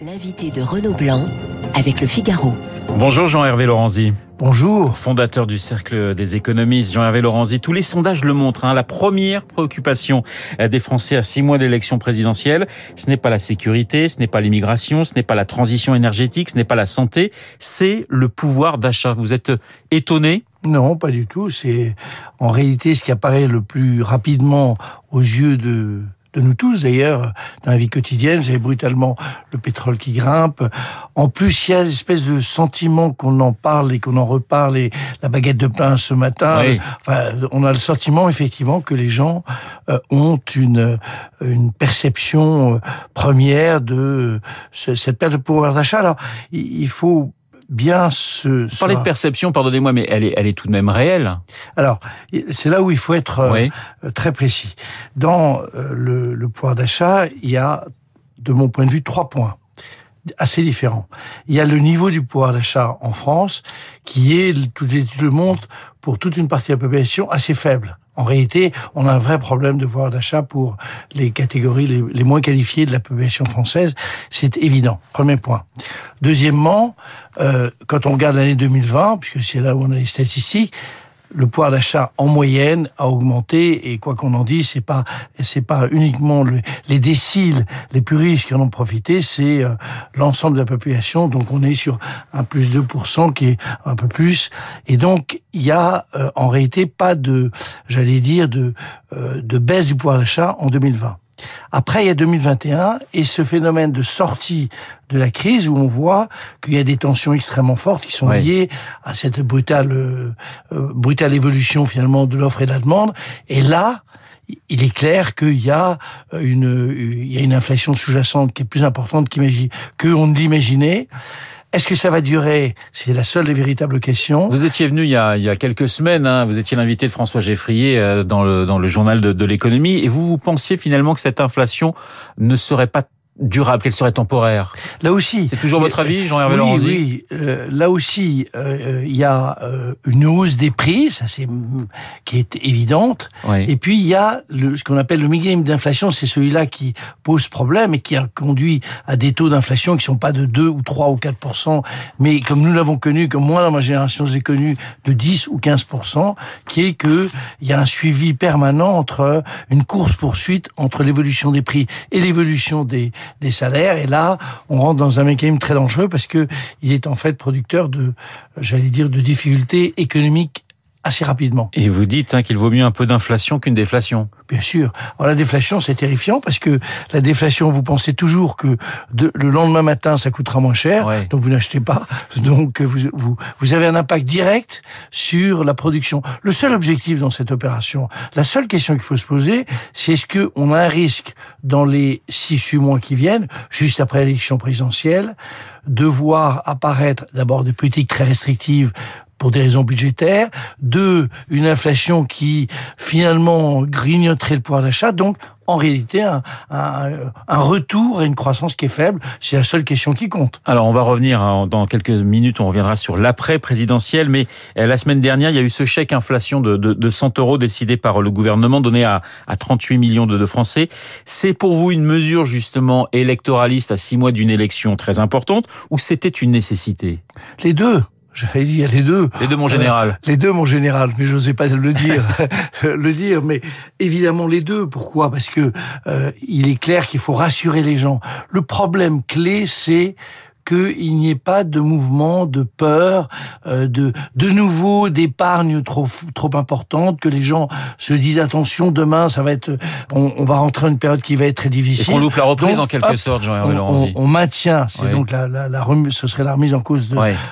L'invité de Renaud Blanc avec le Figaro. Bonjour Jean-Hervé Lorenzi. Bonjour. Fondateur du Cercle des économistes, Jean-Hervé Lorenzi. Tous les sondages le montrent. Hein, la première préoccupation des Français à six mois d'élection présidentielle, ce n'est pas la sécurité, ce n'est pas l'immigration, ce n'est pas la transition énergétique, ce n'est pas la santé, c'est le pouvoir d'achat. Vous êtes étonné? Non, pas du tout. C'est en réalité ce qui apparaît le plus rapidement aux yeux de de nous tous d'ailleurs, dans la vie quotidienne, vous avez brutalement le pétrole qui grimpe. En plus, il y a une espèce de sentiment qu'on en parle et qu'on en reparle, et la baguette de pain ce matin. Enfin, on a le sentiment effectivement que les gens euh, ont une, une perception euh, première de cette perte de pouvoir d'achat. Alors, il faut bien se... Vous parlez de perception, pardonnez-moi, mais elle est, elle est tout de même réelle. Alors, c'est là où il faut être euh, très précis. Dans euh, le, le pouvoir d'achat, il y a, de mon point de vue, trois points assez différents. Il y a le niveau du pouvoir d'achat en France, qui est, toutes les études le montrent, pour toute une partie de la population, assez faible. En réalité, on a un vrai problème de pouvoir d'achat pour les catégories les, moins qualifiées de la population française. C'est évident. Premier point. Deuxièmement, euh, quand on regarde l'année 2020, puisque c'est là où on a les statistiques, le pouvoir d'achat en moyenne a augmenté et quoi qu'on en dise, c'est pas c'est pas uniquement les déciles les plus riches qui en ont profité, c'est euh, l'ensemble de la population. Donc on est sur un plus 2% qui est un peu plus. Et donc il y a euh, en réalité pas de, j'allais dire de euh, de baisse du pouvoir d'achat en 2020. Après, il y a 2021 et ce phénomène de sortie de la crise où on voit qu'il y a des tensions extrêmement fortes qui sont liées à cette brutale, euh, brutale évolution finalement de l'offre et de la demande. Et là, il est clair qu'il y a une, il y a une inflation sous-jacente qui est plus importante qu'on ne l'imaginait. Est-ce que ça va durer? C'est la seule véritable question. Vous étiez venu il y a, il y a quelques semaines, hein, vous étiez l'invité de François Geffrier euh, dans le, dans le journal de, de l'économie, et vous, vous pensiez finalement que cette inflation ne serait pas durable, qu'elle serait temporaire. Là aussi. C'est toujours votre avis, Jean-Hervé oui, Oui, euh, là aussi, euh, il y a euh, une hausse des prix, ça c'est qui est évidente. Et puis il y a le, ce qu'on appelle le mécanisme d'inflation, c'est celui-là qui pose problème et qui a conduit à des taux d'inflation qui sont pas de 2 ou 3 ou 4 mais comme nous l'avons connu, comme moi dans ma génération j'ai connu, de 10 ou 15 qui est que il y a un suivi permanent entre une course poursuite entre l'évolution des prix et l'évolution des des salaires. Et là, on rentre dans un mécanisme très dangereux parce que il est en fait producteur de, j'allais dire, de difficultés économiques assez rapidement. Et vous dites hein, qu'il vaut mieux un peu d'inflation qu'une déflation. Bien sûr. Alors la déflation, c'est terrifiant parce que la déflation, vous pensez toujours que le lendemain matin, ça coûtera moins cher, donc vous n'achetez pas. Donc vous, vous, vous avez un impact direct sur la production. Le seul objectif dans cette opération, la seule question qu'il faut se poser, c'est est-ce qu'on a un risque dans les 6-8 mois qui viennent, juste après l'élection présidentielle, de voir apparaître d'abord des politiques très restrictives pour des raisons budgétaires, deux, une inflation qui finalement grignoterait le pouvoir d'achat, donc en réalité un, un, un, retour à une croissance qui est faible. C'est la seule question qui compte. Alors on va revenir hein, dans quelques minutes, on reviendra sur l'après présidentiel, mais euh, la semaine dernière, il y a eu ce chèque inflation de, de, de 100 euros décidé par le gouvernement, donné à, à 38 millions de, de Français. C'est pour vous une mesure justement électoraliste à six mois d'une élection très importante, ou c'était une nécessité? Les deux. J'avais dit les deux. Les deux, mon général. Euh, les deux, mon général. Mais je n'osais pas le dire, le dire. Mais évidemment les deux. Pourquoi? Parce que euh, il est clair qu'il faut rassurer les gens. Le problème clé, c'est qu'il n'y ait pas de mouvement de peur, euh, de de nouveau d'épargne trop trop importante, que les gens se disent attention demain ça va être, on, va rentrer dans une période qui va être très difficile. Et qu'on loupe la reprise en quelque sorte, Jean-Hervé on, on, maintient, c'est donc la, la, la remise, ce serait la remise en cause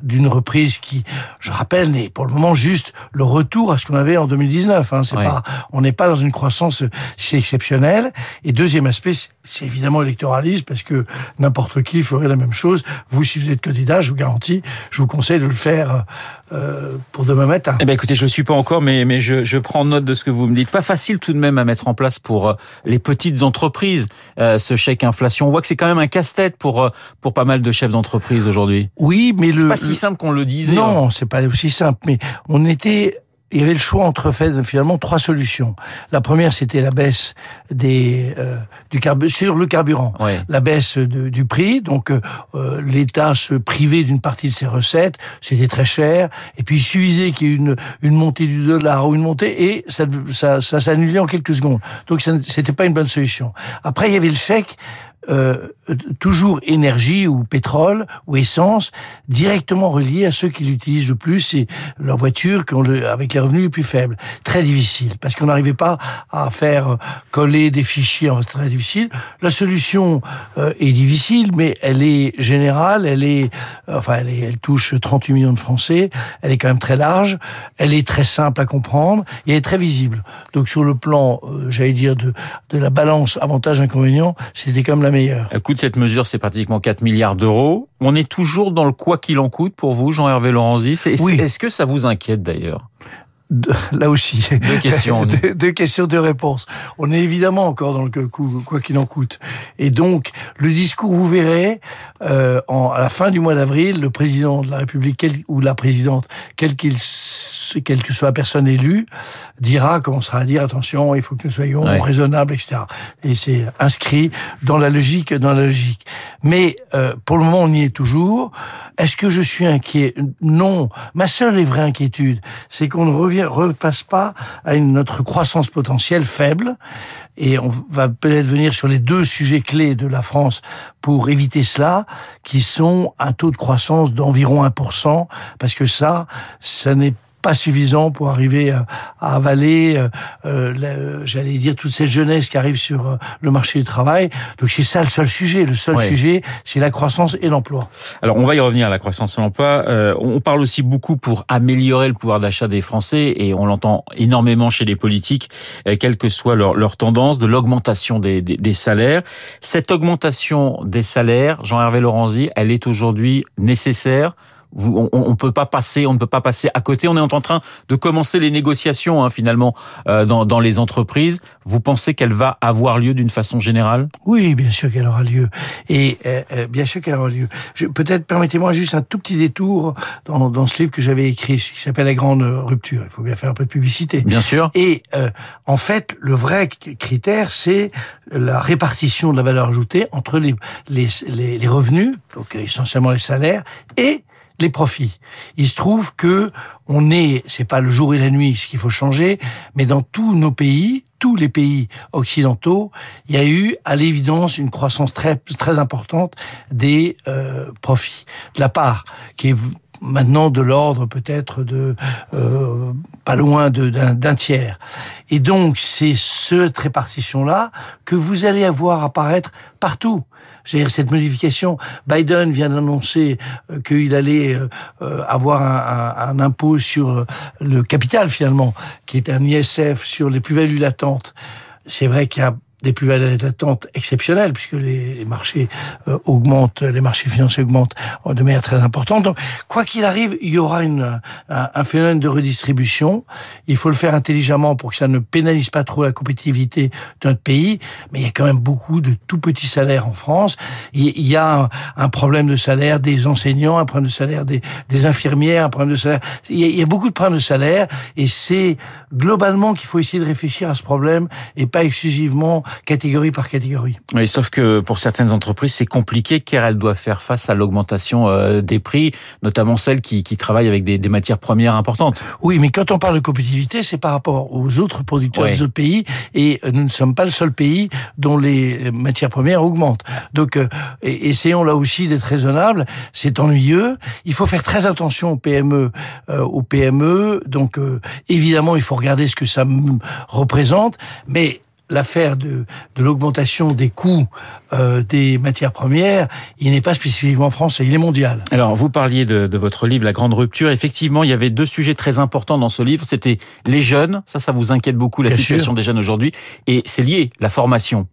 d'une reprise qui, je rappelle, n'est pour le moment juste le retour à ce qu'on avait en 2019. Hein, c'est pas, on n'est pas dans une croissance si exceptionnelle. Et deuxième aspect, c'est évidemment électoraliste parce que n'importe qui ferait la même chose. Vous, si vous êtes candidat, je vous garantis, je vous conseille de le faire euh, pour demain matin. Eh ben, écoutez, je le suis pas encore, mais mais je, je prends note de ce que vous me dites. Pas facile tout de même à mettre en place pour euh, les petites entreprises euh, ce chèque inflation. On voit que c'est quand même un casse-tête pour euh, pour pas mal de chefs d'entreprise aujourd'hui. Oui, mais le pas si simple qu'on le disait. Non, c'est pas aussi simple. Mais on était il y avait le choix entre fait, finalement trois solutions. La première, c'était la baisse des euh, du carburant sur le carburant, la baisse du prix. Donc euh, euh, l'État se privait d'une partie de ses recettes, c'était très cher. Et puis il suffisait qu'il y ait une une montée du dollar ou une montée et ça ça, ça s'annulait en quelques secondes. Donc c'était pas une bonne solution. Après, il y avait le chèque euh, toujours énergie ou pétrole ou essence directement relié à ceux qui l'utilisent le plus c'est leur voiture avec les revenus les plus faibles. Très difficile parce qu'on n'arrivait pas à faire coller des fichiers. Très difficile. La solution euh, est difficile, mais elle est générale. Elle est, enfin, elle, elle touche 38 millions de Français. Elle est quand même très large. Elle est très simple à comprendre et elle est très visible. Donc sur le plan, euh, j'allais dire de de la balance avantage-inconvénient, c'était comme la meilleur. Le coût de cette mesure, c'est pratiquement 4 milliards d'euros. On est toujours dans le quoi qu'il en coûte pour vous, Jean-Hervé Laurenzi. Est-ce que ça vous inquiète d'ailleurs là aussi. Deux questions. deux, questions, deux réponses. On est évidemment encore dans le quoi qu'il en coûte. Et donc, le discours, vous verrez, euh, en, à la fin du mois d'avril, le président de la République ou la présidente, quel qu'il quelle que soit la personne élue, dira, commencera à dire, attention, il faut que nous soyons raisonnables, etc. Et c'est inscrit dans la logique, dans la logique. Mais euh, pour le moment, on y est toujours. Est-ce que je suis inquiet? Non. Ma seule et vraie inquiétude, c'est qu'on ne revient, repasse pas à une, notre croissance potentielle faible. Et on va peut-être venir sur les deux sujets clés de la France pour éviter cela, qui sont un taux de croissance d'environ 1%, parce que ça, ça n'est pas suffisant pour arriver à, avaler, euh, euh j'allais dire, toute cette jeunesse qui arrive sur euh, le marché du travail. Donc c'est ça le seul sujet. Le seul sujet, c'est la croissance et l'emploi. Alors on va y revenir à la croissance et l'emploi. Euh, on parle aussi beaucoup pour améliorer le pouvoir d'achat des Français et on l'entend énormément chez les politiques, quelle que soit leur, leur tendance, de l'augmentation des, des, des salaires. Cette augmentation des salaires, Jean-Hervé Lorenzi, elle est aujourd'hui nécessaire on, on, peut pas passer, on ne peut pas passer à côté. On est en train de commencer les négociations hein, finalement euh, dans, dans, les entreprises. Vous pensez qu'elle va avoir lieu d'une façon générale? Oui, bien sûr qu'elle aura lieu. Et euh, euh, bien sûr qu'elle aura lieu. Peut-être permettez-moi juste un tout petit détour dans, dans ce livre que j'avais écrit, qui s'appelle La Grande Rupture. Il faut bien faire un peu de publicité. Bien sûr. Et en fait, le vrai critère, c'est la répartition de la valeur ajoutée entre les, les, les, les revenus, donc essentiellement les salaires, et les profits. Il se trouve que on est, c'est pas le jour et la nuit ce qu'il faut changer, mais dans tous nos pays, tous les pays occidentaux, il y a eu à l'évidence une croissance très très importante des euh, profits, de la part qui est maintenant de l'ordre peut-être de euh, pas loin d'un tiers. Et donc c'est cette répartition là que vous allez avoir apparaître partout dire cette modification. Biden vient d'annoncer euh, qu'il allait euh, euh, avoir un, un, impôt sur le capital finalement, qui est un ISF sur les plus-values latentes. C'est vrai qu'il y a des plus-values d'attente exceptionnelles, puisque les, marchés euh, augmentent, les marchés financiers augmentent de manière très importante. Donc, quoi qu'il arrive, il y aura une, un, phénomène de redistribution. Il faut le faire intelligemment pour que ça ne pénalise pas trop la compétitivité de notre pays. Mais il y a quand même beaucoup de tout petits salaires en France. Il, y a un, problème de salaire des enseignants, un problème de salaire des, infirmières, un problème de salaire. Il y a beaucoup de problèmes de salaire, et c'est globalement qu'il faut essayer de réfléchir à ce problème et pas exclusivement catégorie par catégorie. Oui, sauf que pour certaines entreprises, c'est compliqué car elles doivent faire face à l'augmentation euh, des prix, notamment celles qui, qui travaillent avec des, des, matières premières importantes. Oui, mais quand on parle de compétitivité, c'est par rapport aux autres producteurs des autres pays et euh, nous ne sommes pas le seul pays dont les matières premières augmentent. Donc, euh, essayons là aussi d'être raisonnables. C'est ennuyeux. Il faut faire très attention aux PME, aux PME. Donc, évidemment, il faut regarder ce que ça représente, mais l'affaire de, de l'augmentation des coûts euh, des matières premières, il n'est pas spécifiquement français, il est mondial. Alors, vous parliez de, de, votre livre La Grande Rupture. Effectivement, il y avait deux sujets très importants dans ce livre. C'était les jeunes, ça, ça vous inquiète beaucoup, la situation des jeunes aujourd'hui, et c'est lié, la formation.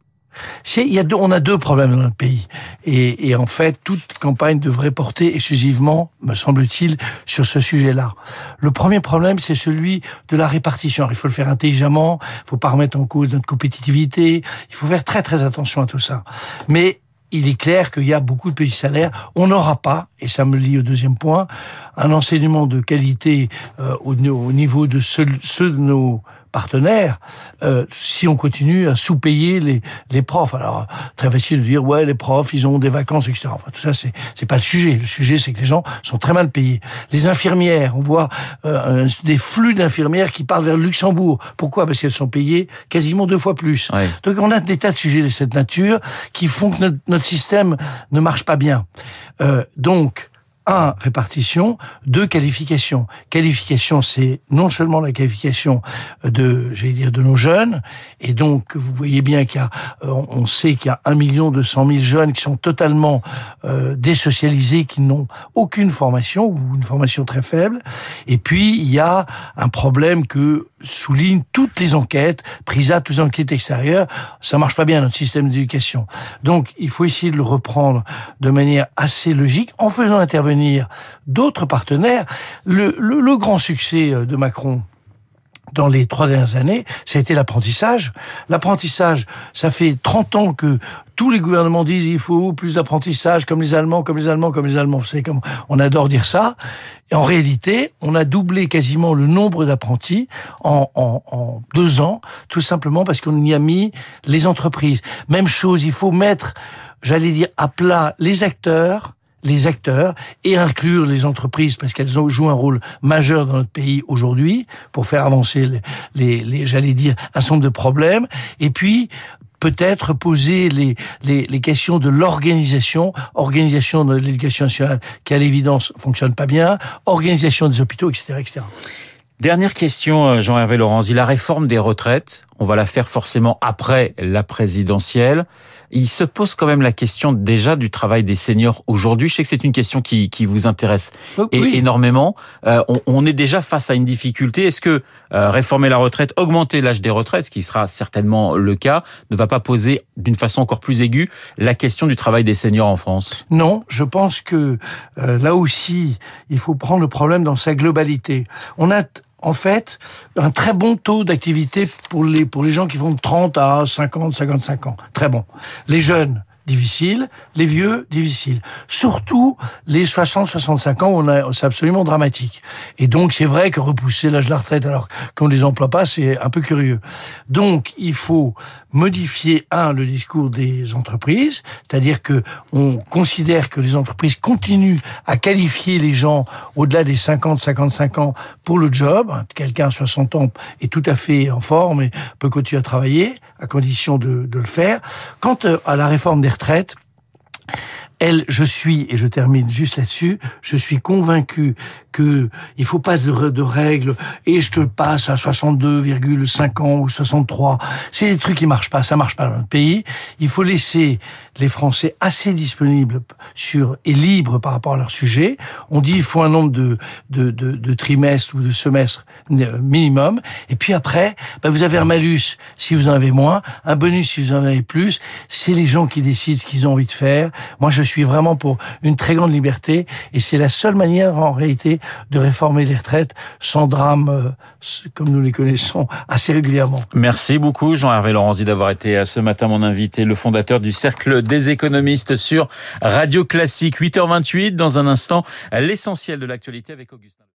Il y a deux, on a deux problèmes dans notre pays. Et, en fait, toute campagne devrait porter exclusivement, me semble-t-il, sur ce sujet-là. Le premier problème, c'est celui de la répartition. Il faut le faire intelligemment, il faut pas remettre en cause notre compétitivité, il faut faire très très attention à tout ça. Mais il est clair qu'il y a beaucoup de petits salaires. On n'aura pas, et ça me lie au deuxième point, un enseignement de qualité euh, au, niveau de ceux de nos partenaires euh, si on continue à sous-payer les, les profs. Alors, très facile de dire, ouais, les profs, ils ont des vacances, etc. Enfin, tout ça, c'est, c'est pas le sujet. Le sujet, c'est que les gens sont très mal payés. Les infirmières, on voit euh, des flux d'infirmières qui partent vers le Luxembourg. Pourquoi? Parce qu'elles sont payées quasiment deux fois plus. Donc, on a des tas de sujets de cette nature qui font que notre, notre système ne marche pas bien. Euh, donc, un, répartition, deux, qualification. Qualification, c'est non seulement la qualification de, j'allais dire, de nos jeunes, et donc vous voyez bien qu'il y a, euh, on sait qu'il y a un million deux cent mille jeunes qui sont totalement euh, désocialisés, qui n'ont aucune formation ou une formation très faible, et puis il y a un problème que soulignent toutes les enquêtes, prises à toutes les enquêtes extérieures, ça marche pas bien notre système d'éducation. Donc il faut essayer de le reprendre de manière assez logique en faisant intervenir d'autres partenaires. Le, le, grand succès euh, de Macron, dans les trois dernières années, ça a été l'apprentissage. L'apprentissage, ça fait 30 ans que tous les gouvernements disent il faut plus d'apprentissage, comme les Allemands, comme les Allemands, comme les Allemands. Vous savez comme on adore dire ça. Et en réalité, on a doublé quasiment le nombre d'apprentis en, en, en, deux ans, tout simplement parce qu'on y a mis les entreprises. Même chose, il faut mettre, j'allais dire, à plat les acteurs, les acteurs et inclure les entreprises parce qu'elles jouent un rôle majeur dans notre pays aujourd'hui pour faire avancer les, les, j'allais dire, un certain nombre de problèmes. Et puis, peut-être poser les, les, les, questions de l'organisation, organisation de l'éducation nationale qui à l'évidence fonctionne pas bien, organisation des hôpitaux, etc., etc. Dernière question, euh, Jean-Hervé Laurence. La réforme des retraites, on va la faire forcément après la présidentielle. Il se pose quand même la question déjà du travail des seniors aujourd'hui. Je sais que c'est une question qui, qui vous intéresse oh, énormément. Euh, on, on, est déjà face à une difficulté. Est-ce que euh, réformer la retraite, augmenter l'âge des retraites, ce qui sera certainement le cas, ne va pas poser d'une façon encore plus aiguë la question du travail des seniors en France? Non, je pense que là aussi, il faut prendre le problème dans sa globalité. On a en fait, un très bon taux d'activité pour les, pour les gens qui vont de 30 à 50, 55 ans. Très bon. Les jeunes, difficile, les vieux, difficile. Surtout les 60-65 ans, on a, c'est absolument dramatique. Et donc, c'est vrai que repousser l'âge de la retraite alors qu'on ne les emploie pas, c'est un peu curieux. Donc, il faut modifier, un, le discours des entreprises, c'est-à-dire que on considère que les entreprises continuent à qualifier les gens au-delà des 50-55 ans pour le job. Quelqu'un à 60 ans est tout à fait en forme et peut continuer à travailler, à condition de, de le faire. Quant euh, à la réforme des elle, je suis, et je termine juste là-dessus, je suis convaincu que il faut pas de, règles et je te passe à 62,5 ans ou 63. C'est des trucs qui marchent pas, ça marche pas dans notre pays. Il faut laisser les Français assez disponibles sur et libres par rapport à leur sujet. On dit il faut un nombre de de, de, trimestres ou de semestres minimum. Et puis après, ben vous avez un malus si vous en avez moins, un bonus si vous en avez plus. C'est les gens qui décident ce qu'ils ont envie de faire. Moi, je suis vraiment pour une très grande liberté et c'est la seule manière en réalité de réformer les retraites sans drame euh, comme nous les connaissons assez régulièrement. Merci beaucoup Jean-Hervé Laurenti d'avoir été euh, ce matin mon invité, le fondateur du Cercle des économistes sur Radio Classique 8h28. Dans un instant, l'essentiel de l'actualité avec Augustin.